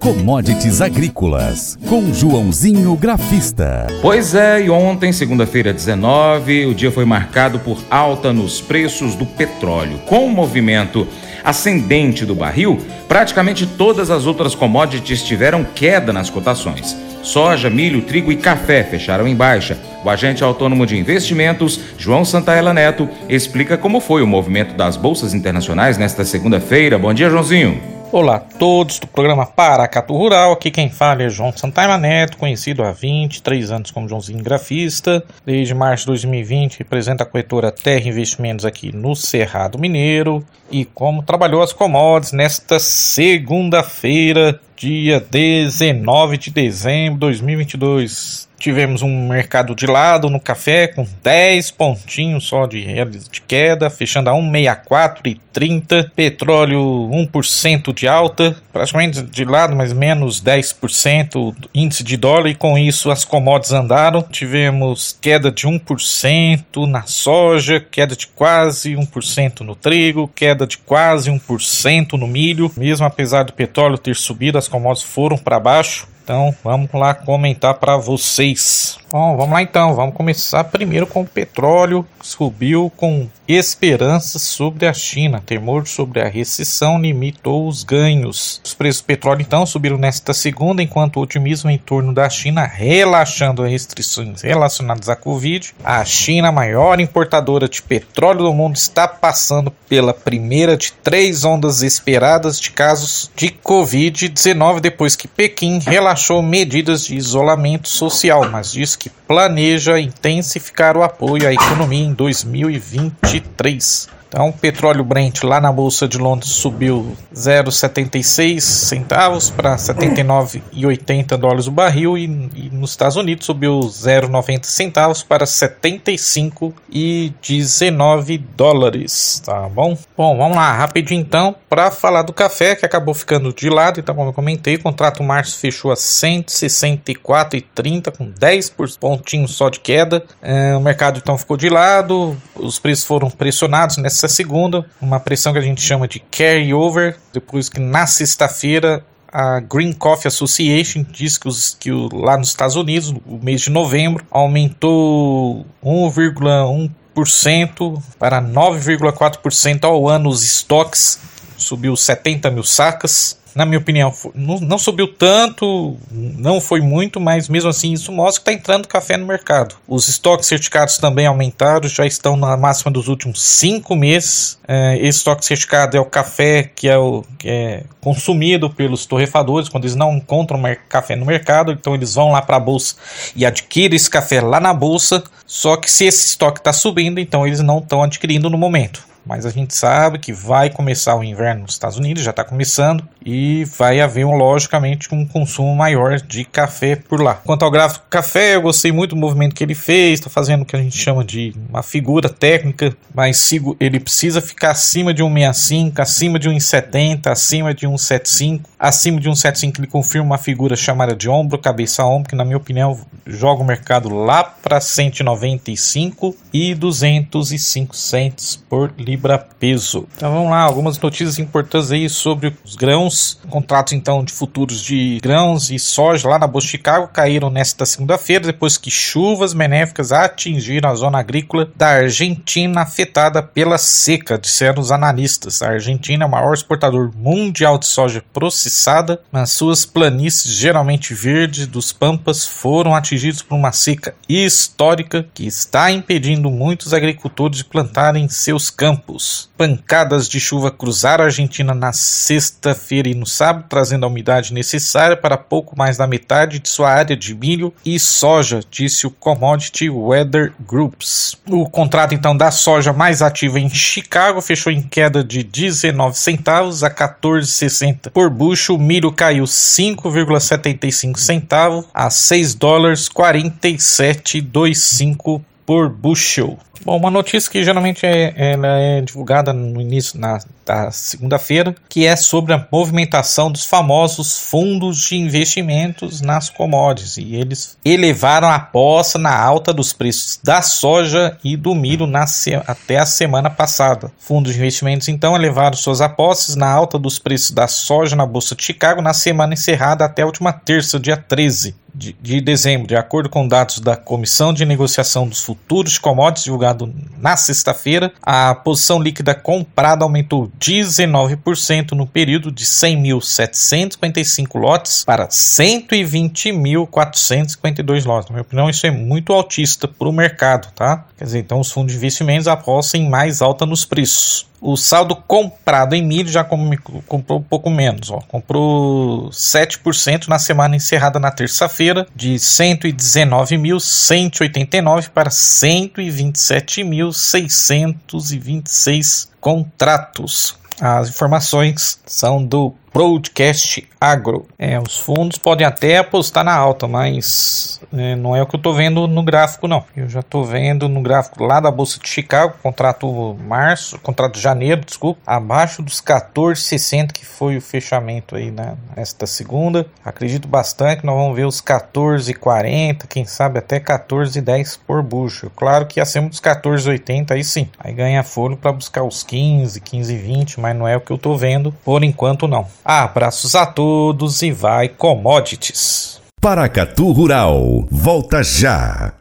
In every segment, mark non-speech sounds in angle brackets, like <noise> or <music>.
Commodities Agrícolas, com Joãozinho Grafista. Pois é, e ontem, segunda-feira 19, o dia foi marcado por alta nos preços do petróleo. Com o movimento ascendente do barril, praticamente todas as outras commodities tiveram queda nas cotações. Soja, milho, trigo e café fecharam em baixa. O agente autônomo de investimentos, João Santaella Neto, explica como foi o movimento das bolsas internacionais nesta segunda-feira. Bom dia, Joãozinho. Olá a todos do programa Paracato Rural, aqui quem fala é João Santaima Neto, conhecido há 23 anos como Joãozinho Grafista. Desde março de 2020 representa a corretora Terra Investimentos aqui no Cerrado Mineiro e como trabalhou as commodities nesta segunda-feira, dia 19 de dezembro de 2022. Tivemos um mercado de lado no café com 10 pontinhos só de, de queda, fechando a 1,64,30. Petróleo 1% de alta, praticamente de lado, mas menos 10% índice de dólar. E com isso as commodities andaram. Tivemos queda de 1% na soja, queda de quase 1% no trigo, queda de quase 1% no milho. Mesmo apesar do petróleo ter subido, as commodities foram para baixo. Então vamos lá comentar para vocês. Bom, vamos lá então. Vamos começar primeiro com o petróleo. Subiu com esperanças sobre a China. Temor sobre a recessão limitou os ganhos. Os preços do petróleo então subiram nesta segunda, enquanto o otimismo em torno da China relaxando as restrições relacionadas à Covid. A China, maior importadora de petróleo do mundo, está passando pela primeira de três ondas esperadas de casos de Covid-19 depois que Pequim relaxou medidas de isolamento social, mas disse que planeja intensificar o apoio à economia em 2023. Então, o petróleo Brent lá na bolsa de Londres subiu 0,76 centavos para 79,80 dólares o barril e, e, nos Estados Unidos subiu 0,90 centavos para 75,19 dólares, tá bom? Bom, vamos lá, rapidinho então, para falar do café que acabou ficando de lado, então como eu comentei, o contrato março fechou a 164,30 com 10 pontinhos só de queda. É, o mercado então ficou de lado, os preços foram pressionados nessa essa segunda, uma pressão que a gente chama de carry-over, depois que na sexta-feira a Green Coffee Association diz que, os, que o, lá nos Estados Unidos, no mês de novembro, aumentou 1,1% para 9,4% ao ano os estoques, subiu 70 mil sacas na minha opinião, não, subiu tanto, não foi muito, mas mesmo assim isso mostra que está entrando café no mercado. Os estoques certificados também aumentaram, já estão na máxima dos últimos cinco meses. É, esse estoque certificado é o café que é, o, que é consumido pelos torrefadores quando eles não encontram café no mercado, então eles vão lá para a bolsa e adquirem esse café lá na bolsa. Só que se esse estoque está subindo, então eles não estão adquirindo no momento mas a gente sabe que vai começar o inverno nos Estados Unidos, já está começando, e vai haver, logicamente, um consumo maior de café por lá. Quanto ao gráfico café, eu gostei muito do movimento que ele fez, está fazendo o que a gente chama de uma figura técnica, mas ele precisa ficar acima de 1,65, acima de 1,70, acima de 1,75, acima de 1,75 ele confirma uma figura chamada de ombro, cabeça ombro, que na minha opinião joga o mercado lá para 195 e 205 cents por libra peso. Então vamos lá, algumas notícias importantes aí sobre os grãos. Contratos então de futuros de grãos e soja lá na Bolsa de Chicago caíram nesta segunda-feira depois que chuvas benéficas atingiram a zona agrícola da Argentina afetada pela seca, disseram os analistas. A Argentina é o maior exportador mundial de soja processada, mas suas planícies geralmente verdes dos pampas foram atingidos por uma seca histórica que está impedindo muitos agricultores de plantarem seus campos. Pancadas de chuva cruzaram a Argentina na sexta-feira e no sábado, trazendo a umidade necessária para pouco mais da metade de sua área de milho e soja, disse o Commodity Weather Groups. O contrato então da soja mais ativa em Chicago fechou em queda de 19 centavos a 14,60 por bucho. O milho caiu 5,75 centavos a 6 dólares 47,25 por bushel. Bom, uma notícia que geralmente é, ela é divulgada no início na da segunda-feira, que é sobre a movimentação dos famosos fundos de investimentos nas commodities. E eles elevaram a aposta na alta dos preços da soja e do milho na até a semana passada. Fundos de investimentos então elevaram suas apostas na alta dos preços da soja na Bolsa de Chicago na semana encerrada até a última terça, dia 13 de, de, dezembro, de acordo com dados da Comissão de Negociação dos Futuros Commodities, divulgado na sexta-feira, a posição líquida comprada aumentou 19% no período de 100.755 lotes para 120.452 lotes. Na minha opinião, isso é muito altista para o mercado, tá? Quer dizer, então os fundos de investimentos apostam em mais alta nos preços. O saldo comprado em milho já comprou um pouco menos. Ó. Comprou 7% na semana encerrada na terça-feira, de 119.189 para 127.626 contratos. As informações são do Broadcast Agro. É, os fundos podem até apostar na alta, mas é, não é o que eu estou vendo no gráfico, não. Eu já estou vendo no gráfico lá da Bolsa de Chicago, contrato março, contrato janeiro, desculpa, abaixo dos 14,60 que foi o fechamento aí né, nesta segunda. Acredito bastante que nós vamos ver os 14,40, quem sabe até 14,10 por bucho. Claro que acima dos 14,80 aí sim. Aí ganha folho para buscar os 15, 15,20, mas não é o que eu estou vendo por enquanto não. Abraços a todos e vai commodities. Paracatu Rural, volta já.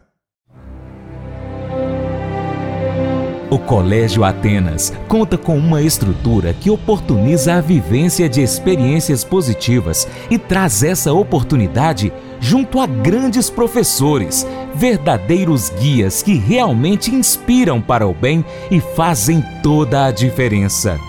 O Colégio Atenas conta com uma estrutura que oportuniza a vivência de experiências positivas e traz essa oportunidade junto a grandes professores, verdadeiros guias que realmente inspiram para o bem e fazem toda a diferença.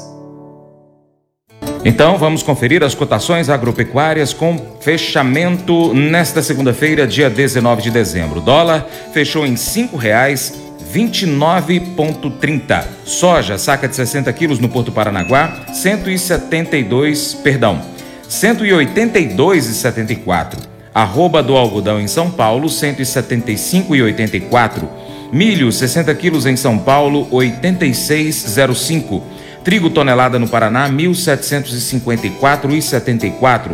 então vamos conferir as cotações agropecuárias com fechamento nesta segunda-feira, dia 19 de dezembro. Dólar fechou em R$ 5,29,30. Soja, saca de 60 quilos no Porto Paranaguá, 172, perdão, 182,74. Arroba do algodão em São Paulo, 175,84. Milho, 60 quilos em São Paulo, 86,05. Trigo tonelada no Paraná, 1.754,74.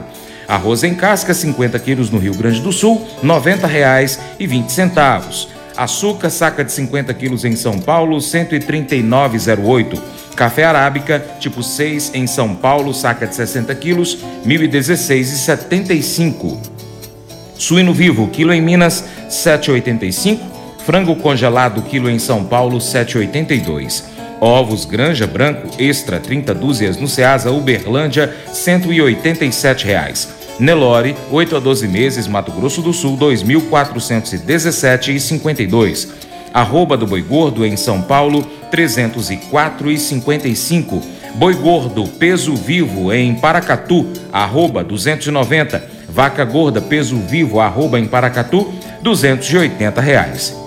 Arroz em casca, 50 quilos no Rio Grande do Sul, R$ 90,20. Açúcar, saca de 50 quilos em São Paulo, 139,08. Café arábica, tipo 6 em São Paulo, saca de 60 quilos, R$ 1.016,75. Suíno vivo, quilo em Minas, 7,85. Frango congelado, quilo em São Paulo, 7,82. Ovos Granja Branco Extra 30 dúzias no Ceasa Uberlândia, 187 reais. Nelore, 8 a 12 meses, Mato Grosso do Sul, 2.417,52. Arroba do Boi Gordo em São Paulo, 304,55. Boi Gordo, peso vivo em Paracatu, arroba 290. Vaca Gorda, peso vivo, arroba em Paracatu, 280 reais.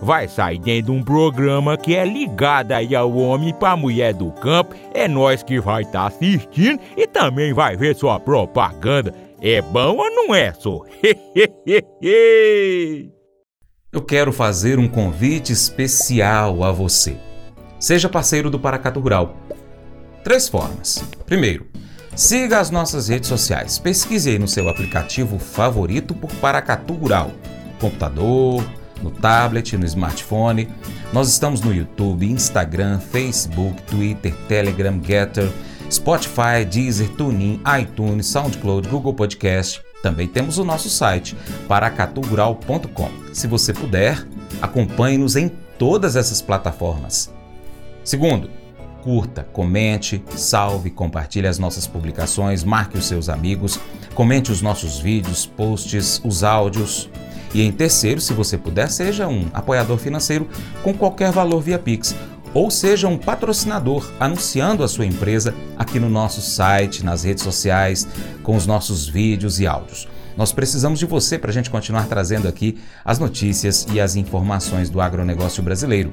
vai sair dentro de um programa que é ligado aí ao homem para mulher do campo. É nós que vai estar tá assistindo e também vai ver sua propaganda. É bom ou não é, só? <laughs> eu quero fazer um convite especial a você. Seja parceiro do Paracato Rural. Três formas. Primeiro, siga as nossas redes sociais. Pesquise aí no seu aplicativo favorito por Paracatu Rural. Computador, no tablet, no smartphone. Nós estamos no YouTube, Instagram, Facebook, Twitter, Telegram, Getter, Spotify, Deezer, TuneIn, iTunes, SoundCloud, Google Podcast também temos o nosso site, paracatugural.com. Se você puder, acompanhe-nos em todas essas plataformas. Segundo, curta, comente, salve, compartilhe as nossas publicações, marque os seus amigos, comente os nossos vídeos, posts, os áudios. E em terceiro, se você puder, seja um apoiador financeiro com qualquer valor via Pix ou seja um patrocinador anunciando a sua empresa aqui no nosso site, nas redes sociais, com os nossos vídeos e áudios. Nós precisamos de você para a gente continuar trazendo aqui as notícias e as informações do agronegócio brasileiro.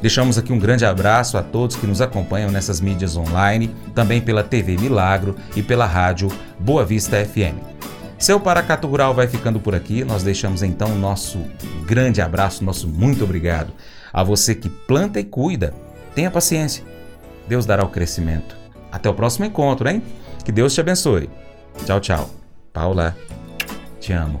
Deixamos aqui um grande abraço a todos que nos acompanham nessas mídias online, também pela TV Milagro e pela rádio Boa Vista FM. Seu Paracato Rural vai ficando por aqui. Nós deixamos então o nosso grande abraço, nosso muito obrigado. A você que planta e cuida, tenha paciência. Deus dará o crescimento. Até o próximo encontro, hein? Que Deus te abençoe. Tchau, tchau. Paula, te amo.